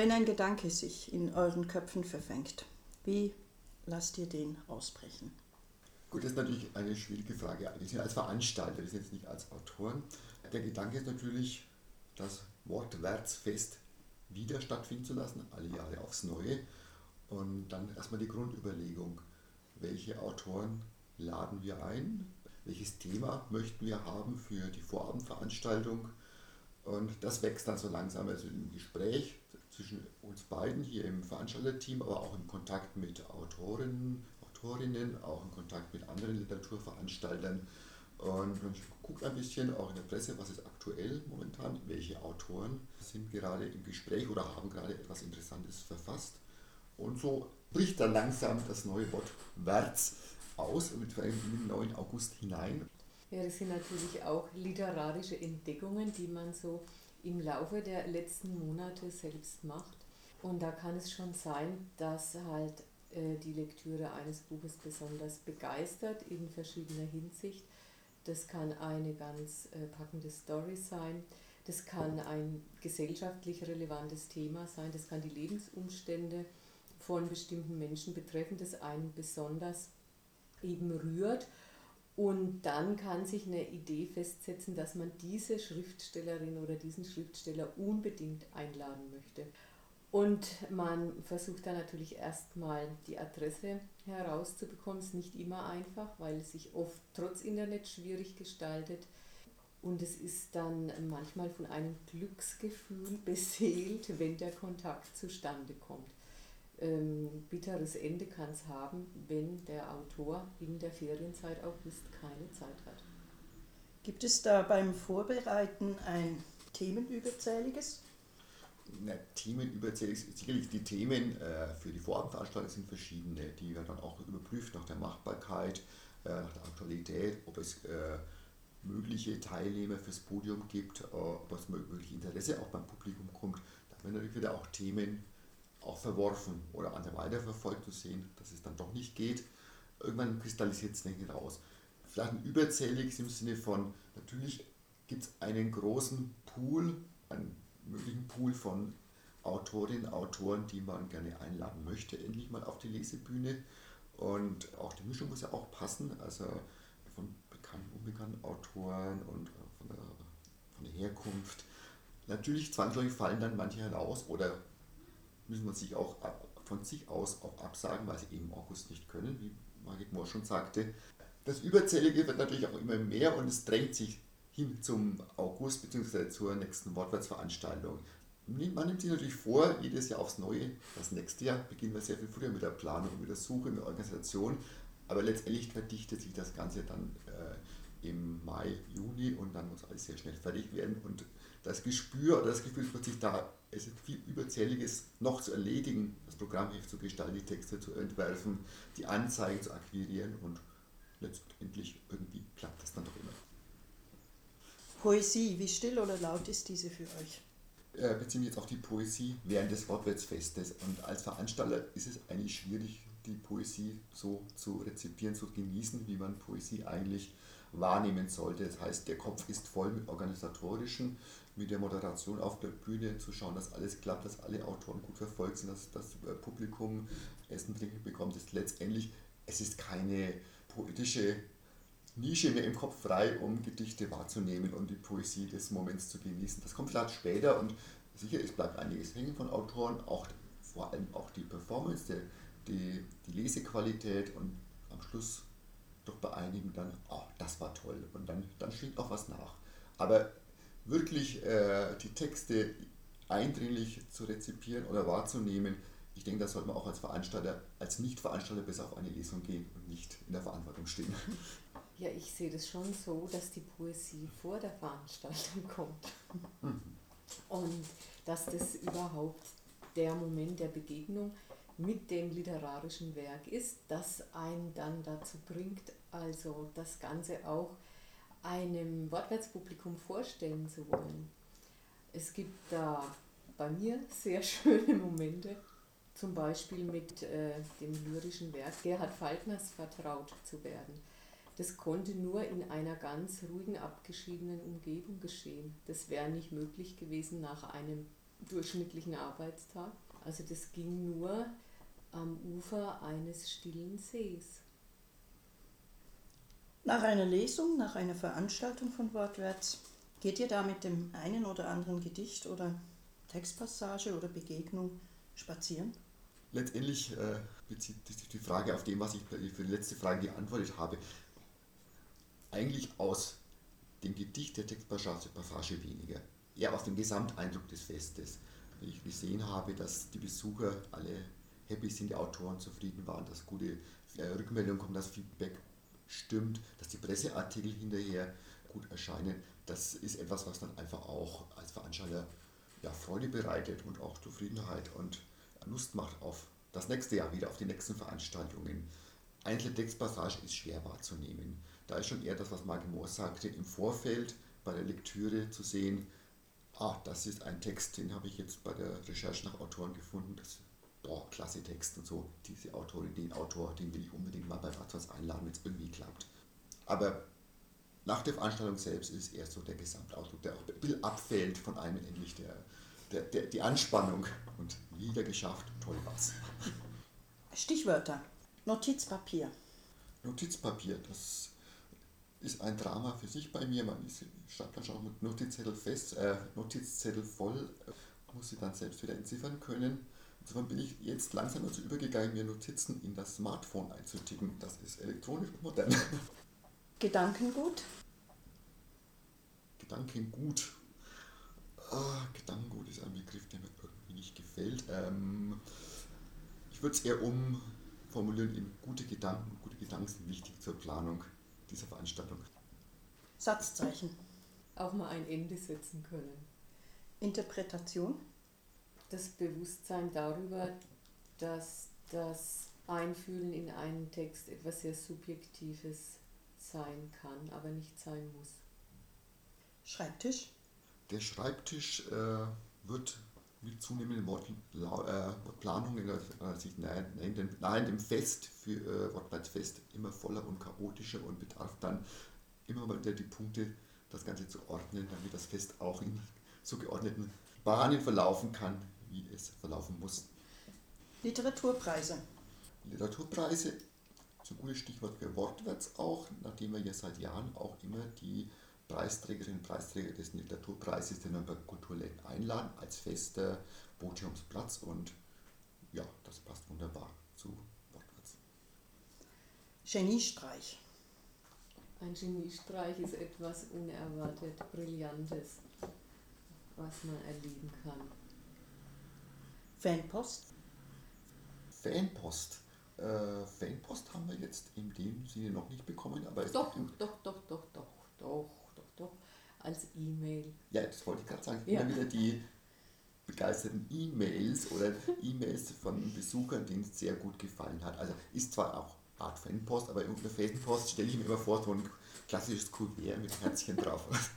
Wenn ein Gedanke sich in euren Köpfen verfängt, wie lasst ihr den ausbrechen? Gut, das ist natürlich eine schwierige Frage. Wir sind als Veranstalter, wir sind jetzt nicht als Autoren. Der Gedanke ist natürlich, das Wortwärtsfest wieder stattfinden zu lassen, alle Jahre aufs Neue. Und dann erstmal die Grundüberlegung, welche Autoren laden wir ein, welches Thema möchten wir haben für die Vorabendveranstaltung. Und das wächst dann so langsam also im Gespräch zwischen uns beiden hier im Veranstalterteam, aber auch im Kontakt mit Autorinnen, Autorinnen, auch in Kontakt mit anderen Literaturveranstaltern. Und man guckt ein bisschen auch in der Presse, was ist aktuell momentan, welche Autoren sind gerade im Gespräch oder haben gerade etwas Interessantes verfasst. Und so bricht dann langsam das neue Wort Wärts aus mit einem neuen August hinein. Ja, das sind natürlich auch literarische Entdeckungen, die man so im Laufe der letzten Monate selbst macht. Und da kann es schon sein, dass halt äh, die Lektüre eines Buches besonders begeistert in verschiedener Hinsicht. Das kann eine ganz äh, packende Story sein, das kann ein gesellschaftlich relevantes Thema sein, das kann die Lebensumstände von bestimmten Menschen betreffen, das einen besonders eben rührt. Und dann kann sich eine Idee festsetzen, dass man diese Schriftstellerin oder diesen Schriftsteller unbedingt einladen möchte. Und man versucht dann natürlich erstmal die Adresse herauszubekommen. Ist nicht immer einfach, weil es sich oft trotz Internet schwierig gestaltet. Und es ist dann manchmal von einem Glücksgefühl beseelt, wenn der Kontakt zustande kommt ähm, bitteres Ende kann es haben, wenn der Autor in der Ferienzeit August keine Zeit hat. Gibt es da beim Vorbereiten ein Themenüberzähliges? Na, Themenüberzählig, sicherlich die Themen äh, für die Vorabendveranstaltung sind verschiedene. Die werden dann auch überprüft nach der Machbarkeit, äh, nach der Aktualität, ob es äh, mögliche Teilnehmer fürs Podium gibt, äh, ob es mögliche Interesse auch beim Publikum kommt. Da werden natürlich wieder auch Themen auch verworfen oder andere weiterverfolgt zu sehen, dass es dann doch nicht geht. Irgendwann kristallisiert es dann raus. Vielleicht ein überzähliges im Sinne von, natürlich gibt es einen großen Pool, einen möglichen Pool von Autorinnen, Autoren, die man gerne einladen möchte, endlich mal auf die Lesebühne. Und auch die Mischung muss ja auch passen, also von bekannten, unbekannten Autoren und von der, von der Herkunft. Natürlich zwangsläufig fallen dann manche heraus oder müssen wir sich auch von sich aus auch absagen, weil sie eben im August nicht können, wie Margit Mohr schon sagte. Das Überzählige wird natürlich auch immer mehr und es drängt sich hin zum August bzw. zur nächsten Wortwärtsveranstaltung. Man nimmt sich natürlich vor, jedes Jahr aufs Neue. Das nächste Jahr beginnen wir sehr viel früher mit der Planung, mit der Suche, mit der Organisation. Aber letztendlich verdichtet sich das Ganze dann äh, im Mai, Juni und dann muss alles sehr schnell fertig werden. Und das Gespür oder das Gefühl wird sich da es ist viel Überzähliges noch zu erledigen, das Programmheft zu gestalten, die Texte zu entwerfen, die Anzeigen zu akquirieren und letztendlich irgendwie klappt das dann doch immer. Poesie, wie still oder laut ist diese für euch? Äh, beziehen jetzt auch die Poesie während des Wortwärtsfestes. Und als Veranstalter ist es eigentlich schwierig, die Poesie so zu rezipieren, zu genießen, wie man Poesie eigentlich wahrnehmen sollte. Das heißt, der Kopf ist voll mit organisatorischen mit der Moderation auf der Bühne zu schauen, dass alles klappt, dass alle Autoren gut verfolgt sind, dass das äh, Publikum Essen trinken bekommt, ist letztendlich, es ist keine poetische Nische mehr im Kopf frei, um Gedichte wahrzunehmen und die Poesie des Moments zu genießen. Das kommt vielleicht später und sicher, es bleibt einiges hängen von Autoren, auch vor allem auch die Performance, die, die, die Lesequalität und am Schluss doch bei einigen dann, oh, das war toll und dann, dann schwingt auch was nach. Aber wirklich äh, die Texte eindringlich zu rezipieren oder wahrzunehmen, ich denke, da sollte man auch als Veranstalter, als Nicht-Veranstalter besser auf eine Lesung gehen und nicht in der Verantwortung stehen. Ja, ich sehe das schon so, dass die Poesie vor der Veranstaltung kommt. Mhm. Und dass das überhaupt der Moment der Begegnung mit dem literarischen Werk ist, das einen dann dazu bringt, also das Ganze auch einem Wortwärtspublikum vorstellen zu wollen. Es gibt da bei mir sehr schöne Momente, zum Beispiel mit äh, dem lyrischen Werk Gerhard Falkners vertraut zu werden. Das konnte nur in einer ganz ruhigen, abgeschiedenen Umgebung geschehen. Das wäre nicht möglich gewesen nach einem durchschnittlichen Arbeitstag. Also das ging nur am Ufer eines stillen Sees. Nach einer Lesung, nach einer Veranstaltung von Wortwärts, geht ihr da mit dem einen oder anderen Gedicht oder Textpassage oder Begegnung spazieren? Letztendlich äh, bezieht sich die Frage auf dem, was ich für die letzte Frage geantwortet habe. Eigentlich aus dem Gedicht der Textpassage Passage weniger. Eher aus dem Gesamteindruck des Festes. Wenn ich gesehen habe, dass die Besucher alle happy sind, die Autoren zufrieden waren, dass gute äh, Rückmeldungen kommen, dass Feedback stimmt, dass die Presseartikel hinterher gut erscheinen. Das ist etwas, was dann einfach auch als Veranstalter ja, Freude bereitet und auch Zufriedenheit und Lust macht auf das nächste Jahr wieder, auf die nächsten Veranstaltungen. Einzelne Textpassage ist schwer wahrzunehmen. Da ist schon eher das, was Marke Mohr sagte, im Vorfeld bei der Lektüre zu sehen, ah, das ist ein Text, den habe ich jetzt bei der Recherche nach Autoren gefunden, das boah, klasse Text und so. Diese Autorin, den Autor, den will ich unbedingt mal bei Watzwas einladen, wenn es irgendwie klappt. Aber nach der Veranstaltung selbst ist es eher so der Gesamtausdruck, der auch ein bisschen abfällt von einem endlich der, der, der, die Anspannung und wieder geschafft, toll was. Stichwörter. Notizpapier. Notizpapier, das ist ein Drama für sich bei mir. Man ist, schreibt dann schon mit Notizzettel fest, äh, Notizzettel voll, muss sie dann selbst wieder entziffern können. Insofern bin ich jetzt langsam dazu übergegangen, mir Notizen in das Smartphone einzutippen. Das ist elektronisch und modern. Gedankengut. Gedankengut. Ah, Gedankengut ist ein Begriff, der mir irgendwie nicht gefällt. Ähm, ich würde es eher umformulieren, eben gute Gedanken, gute Gedanken sind wichtig zur Planung dieser Veranstaltung. Satzzeichen. Auch mal ein Ende setzen können. Interpretation das Bewusstsein darüber, dass das Einfühlen in einen Text etwas sehr Subjektives sein kann, aber nicht sein muss. Schreibtisch? Der Schreibtisch äh, wird mit zunehmenden Wortplanungen, äh, sich nahe, dem, nahe dem Fest für äh, Wortplatzfest immer voller und chaotischer und bedarf dann immer mal wieder die Punkte, das Ganze zu ordnen, damit das Fest auch in so geordneten Bahnen verlaufen kann, wie es verlaufen muss. Literaturpreise. Literaturpreise ein gutes Stichwort für Wortwärts auch, nachdem wir ja seit Jahren auch immer die Preisträgerinnen und Preisträger des Literaturpreises den Nürnberg Kulturläden einladen als fester Podiumsplatz und ja, das passt wunderbar zu Wortwärts. Geniestreich. Ein Geniestreich ist etwas unerwartet Brillantes, was man erleben kann. Fanpost? Fanpost. Äh, Fanpost haben wir jetzt in dem Sinne noch nicht bekommen, aber es doch, doch, doch, doch, doch, doch, doch, doch, als E-Mail. Ja, das wollte ich gerade sagen. Ja. Immer wieder die begeisterten E-Mails oder E-Mails von Besuchern, denen es sehr gut gefallen hat. Also ist zwar auch Art Fanpost, aber unter Fanpost stelle ich mir immer vor, so ein klassisches Kuvert mit Herzchen drauf.